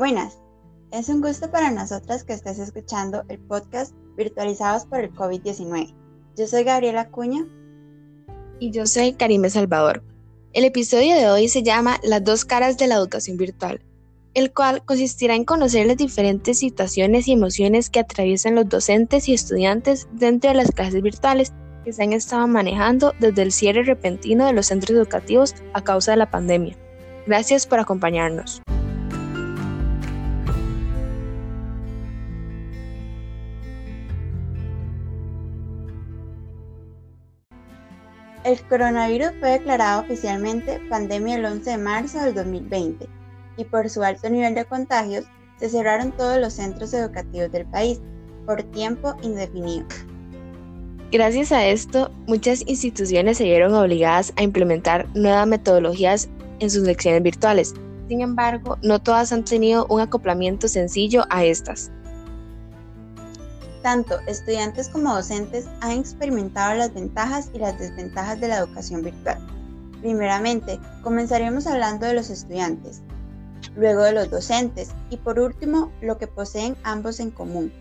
Buenas, es un gusto para nosotras que estés escuchando el podcast Virtualizados por el COVID-19. Yo soy Gabriela Cuña. Y yo soy Karime Salvador. El episodio de hoy se llama Las dos caras de la educación virtual, el cual consistirá en conocer las diferentes situaciones y emociones que atraviesan los docentes y estudiantes dentro de las clases virtuales que se han estado manejando desde el cierre repentino de los centros educativos a causa de la pandemia. Gracias por acompañarnos. El coronavirus fue declarado oficialmente pandemia el 11 de marzo del 2020 y por su alto nivel de contagios se cerraron todos los centros educativos del país por tiempo indefinido. Gracias a esto, muchas instituciones se vieron obligadas a implementar nuevas metodologías en sus lecciones virtuales. Sin embargo, no todas han tenido un acoplamiento sencillo a estas. Tanto estudiantes como docentes han experimentado las ventajas y las desventajas de la educación virtual. Primeramente, comenzaremos hablando de los estudiantes, luego de los docentes y por último, lo que poseen ambos en común.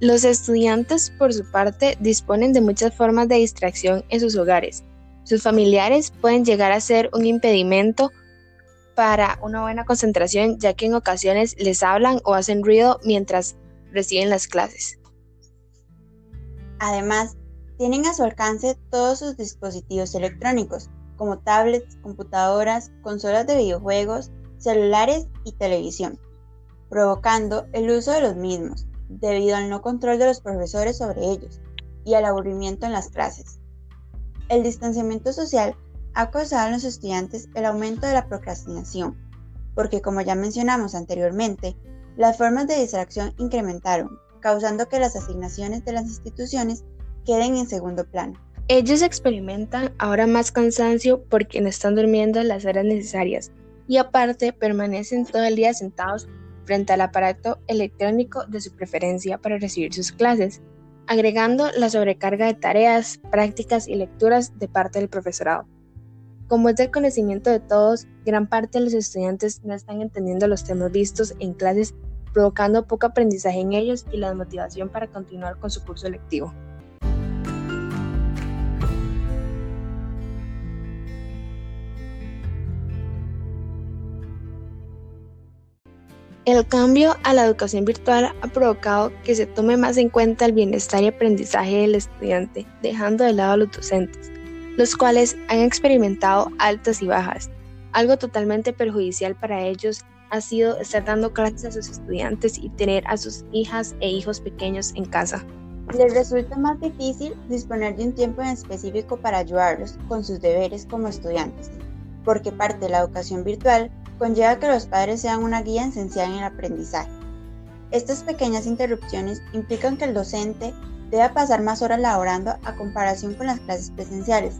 Los estudiantes, por su parte, disponen de muchas formas de distracción en sus hogares. Sus familiares pueden llegar a ser un impedimento para una buena concentración, ya que en ocasiones les hablan o hacen ruido mientras reciben las clases. Además, tienen a su alcance todos sus dispositivos electrónicos, como tablets, computadoras, consolas de videojuegos, celulares y televisión, provocando el uso de los mismos, debido al no control de los profesores sobre ellos y al aburrimiento en las clases. El distanciamiento social ha causado en los estudiantes el aumento de la procrastinación, porque como ya mencionamos anteriormente, las formas de distracción incrementaron, causando que las asignaciones de las instituciones queden en segundo plano. Ellos experimentan ahora más cansancio porque no están durmiendo las horas necesarias y aparte permanecen todo el día sentados frente al aparato electrónico de su preferencia para recibir sus clases, agregando la sobrecarga de tareas, prácticas y lecturas de parte del profesorado. Como es del conocimiento de todos, gran parte de los estudiantes no están entendiendo los temas vistos en clases, provocando poco aprendizaje en ellos y la desmotivación para continuar con su curso lectivo. El cambio a la educación virtual ha provocado que se tome más en cuenta el bienestar y aprendizaje del estudiante, dejando de lado a los docentes, los cuales han experimentado altas y bajas. Algo totalmente perjudicial para ellos ha sido estar dando clases a sus estudiantes y tener a sus hijas e hijos pequeños en casa. Les resulta más difícil disponer de un tiempo en específico para ayudarlos con sus deberes como estudiantes, porque parte de la educación virtual conlleva que los padres sean una guía esencial en el aprendizaje. Estas pequeñas interrupciones implican que el docente deba pasar más horas laborando a comparación con las clases presenciales.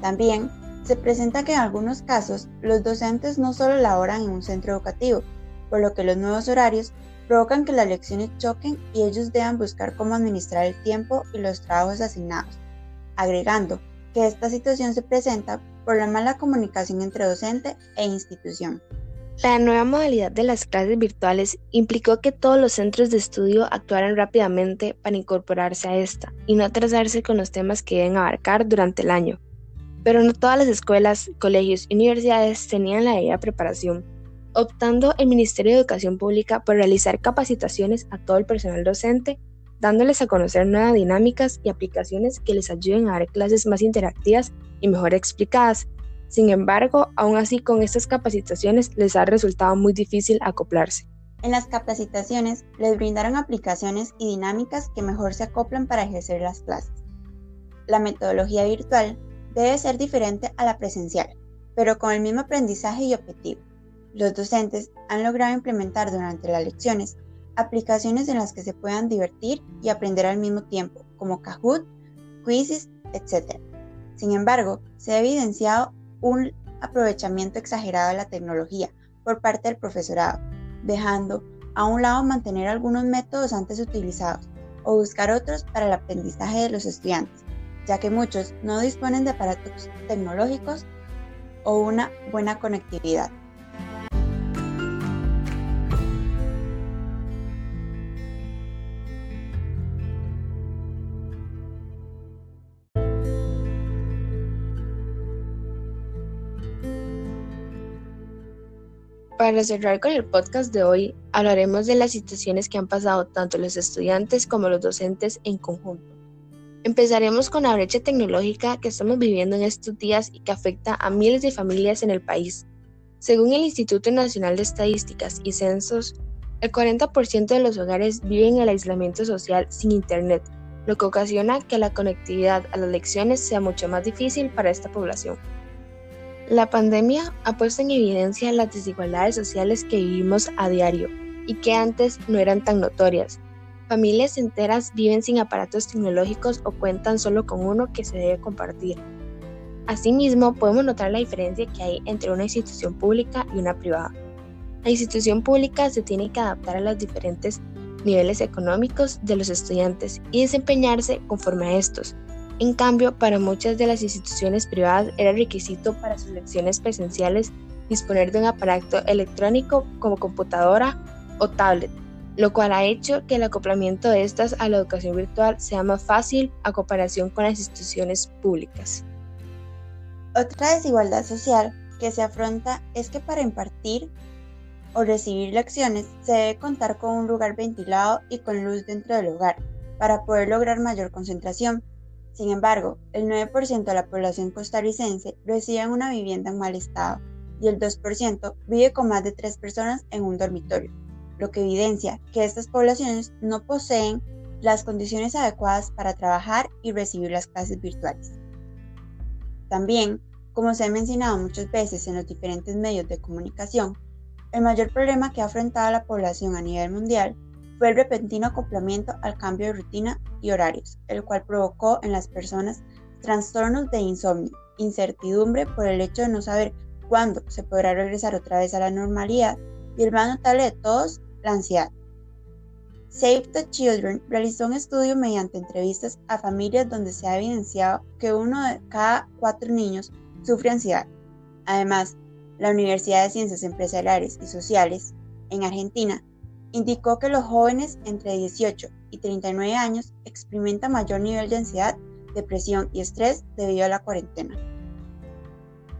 También se presenta que en algunos casos los docentes no solo laboran en un centro educativo, por lo que los nuevos horarios provocan que las lecciones choquen y ellos deban buscar cómo administrar el tiempo y los trabajos asignados, agregando que esta situación se presenta por la mala comunicación entre docente e institución. La nueva modalidad de las clases virtuales implicó que todos los centros de estudio actuaran rápidamente para incorporarse a esta y no atrasarse con los temas que deben abarcar durante el año. Pero no todas las escuelas, colegios y universidades tenían la debida preparación, optando el Ministerio de Educación Pública por realizar capacitaciones a todo el personal docente dándoles a conocer nuevas dinámicas y aplicaciones que les ayuden a dar clases más interactivas y mejor explicadas. Sin embargo, aún así con estas capacitaciones les ha resultado muy difícil acoplarse. En las capacitaciones les brindaron aplicaciones y dinámicas que mejor se acoplan para ejercer las clases. La metodología virtual debe ser diferente a la presencial, pero con el mismo aprendizaje y objetivo. Los docentes han logrado implementar durante las lecciones aplicaciones en las que se puedan divertir y aprender al mismo tiempo, como Kahoot, Quizzes, etc. Sin embargo, se ha evidenciado un aprovechamiento exagerado de la tecnología por parte del profesorado, dejando a un lado mantener algunos métodos antes utilizados, o buscar otros para el aprendizaje de los estudiantes, ya que muchos no disponen de aparatos tecnológicos o una buena conectividad. Para cerrar con el podcast de hoy, hablaremos de las situaciones que han pasado tanto los estudiantes como los docentes en conjunto. Empezaremos con la brecha tecnológica que estamos viviendo en estos días y que afecta a miles de familias en el país. Según el Instituto Nacional de Estadísticas y Censos, el 40% de los hogares viven el aislamiento social sin Internet, lo que ocasiona que la conectividad a las lecciones sea mucho más difícil para esta población. La pandemia ha puesto en evidencia las desigualdades sociales que vivimos a diario y que antes no eran tan notorias. Familias enteras viven sin aparatos tecnológicos o cuentan solo con uno que se debe compartir. Asimismo, podemos notar la diferencia que hay entre una institución pública y una privada. La institución pública se tiene que adaptar a los diferentes niveles económicos de los estudiantes y desempeñarse conforme a estos, en cambio, para muchas de las instituciones privadas era requisito para sus lecciones presenciales disponer de un aparato electrónico como computadora o tablet, lo cual ha hecho que el acoplamiento de estas a la educación virtual sea más fácil a comparación con las instituciones públicas. Otra desigualdad social que se afronta es que para impartir o recibir lecciones se debe contar con un lugar ventilado y con luz dentro del hogar para poder lograr mayor concentración. Sin embargo, el 9% de la población costarricense reside en una vivienda en mal estado y el 2% vive con más de tres personas en un dormitorio, lo que evidencia que estas poblaciones no poseen las condiciones adecuadas para trabajar y recibir las clases virtuales. También, como se ha mencionado muchas veces en los diferentes medios de comunicación, el mayor problema que ha afrontado la población a nivel mundial fue el repentino acoplamiento al cambio de rutina y horarios, el cual provocó en las personas trastornos de insomnio, incertidumbre por el hecho de no saber cuándo se podrá regresar otra vez a la normalidad y el más notable de todos, la ansiedad. Save the Children realizó un estudio mediante entrevistas a familias donde se ha evidenciado que uno de cada cuatro niños sufre ansiedad. Además, la Universidad de Ciencias Empresariales y Sociales en Argentina indicó que los jóvenes entre 18 y 39 años experimentan mayor nivel de ansiedad, depresión y estrés debido a la cuarentena.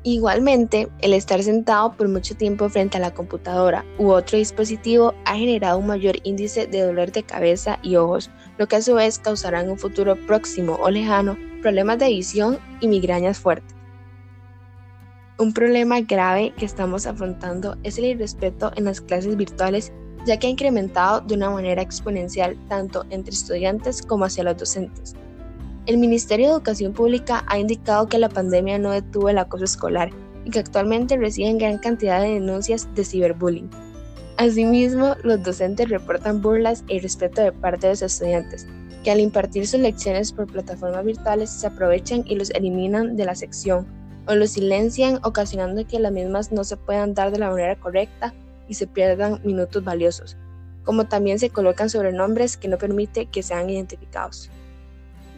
Igualmente, el estar sentado por mucho tiempo frente a la computadora u otro dispositivo ha generado un mayor índice de dolor de cabeza y ojos, lo que a su vez causará en un futuro próximo o lejano problemas de visión y migrañas fuertes. Un problema grave que estamos afrontando es el irrespeto en las clases virtuales ya que ha incrementado de una manera exponencial tanto entre estudiantes como hacia los docentes. El Ministerio de Educación Pública ha indicado que la pandemia no detuvo el acoso escolar y que actualmente reciben gran cantidad de denuncias de ciberbullying. Asimismo, los docentes reportan burlas e irrespeto de parte de los estudiantes, que al impartir sus lecciones por plataformas virtuales se aprovechan y los eliminan de la sección o los silencian, ocasionando que las mismas no se puedan dar de la manera correcta y se pierdan minutos valiosos, como también se colocan sobrenombres que no permite que sean identificados.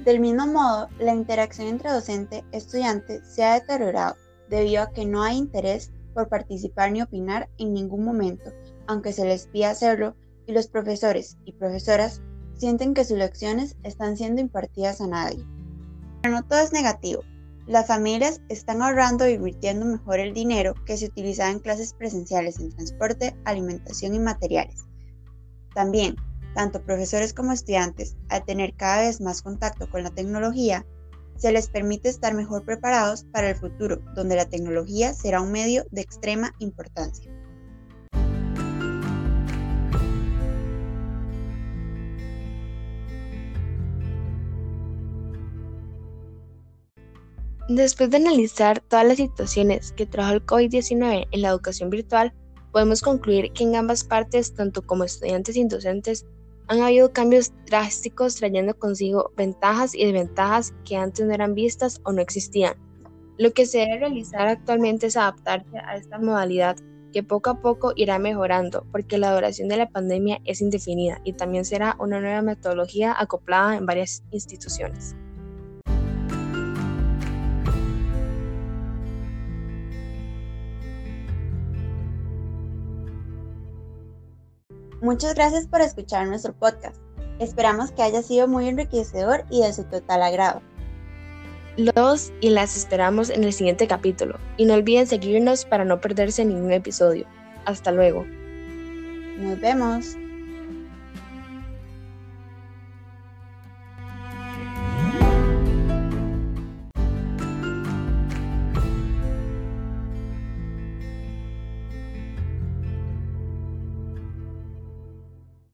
Del mismo modo, la interacción entre docente y estudiante se ha deteriorado debido a que no hay interés por participar ni opinar en ningún momento, aunque se les pida hacerlo, y los profesores y profesoras sienten que sus lecciones están siendo impartidas a nadie. Pero no todo es negativo. Las familias están ahorrando e invirtiendo mejor el dinero que se utilizaba en clases presenciales en transporte, alimentación y materiales. También, tanto profesores como estudiantes, al tener cada vez más contacto con la tecnología, se les permite estar mejor preparados para el futuro, donde la tecnología será un medio de extrema importancia. Después de analizar todas las situaciones que trajo el COVID-19 en la educación virtual, podemos concluir que en ambas partes, tanto como estudiantes y docentes, han habido cambios drásticos trayendo consigo ventajas y desventajas que antes no eran vistas o no existían. Lo que se debe realizar actualmente es adaptarse a esta modalidad que poco a poco irá mejorando porque la duración de la pandemia es indefinida y también será una nueva metodología acoplada en varias instituciones. Muchas gracias por escuchar nuestro podcast. Esperamos que haya sido muy enriquecedor y de su total agrado. Los y las esperamos en el siguiente capítulo y no olviden seguirnos para no perderse ningún episodio. Hasta luego. Nos vemos.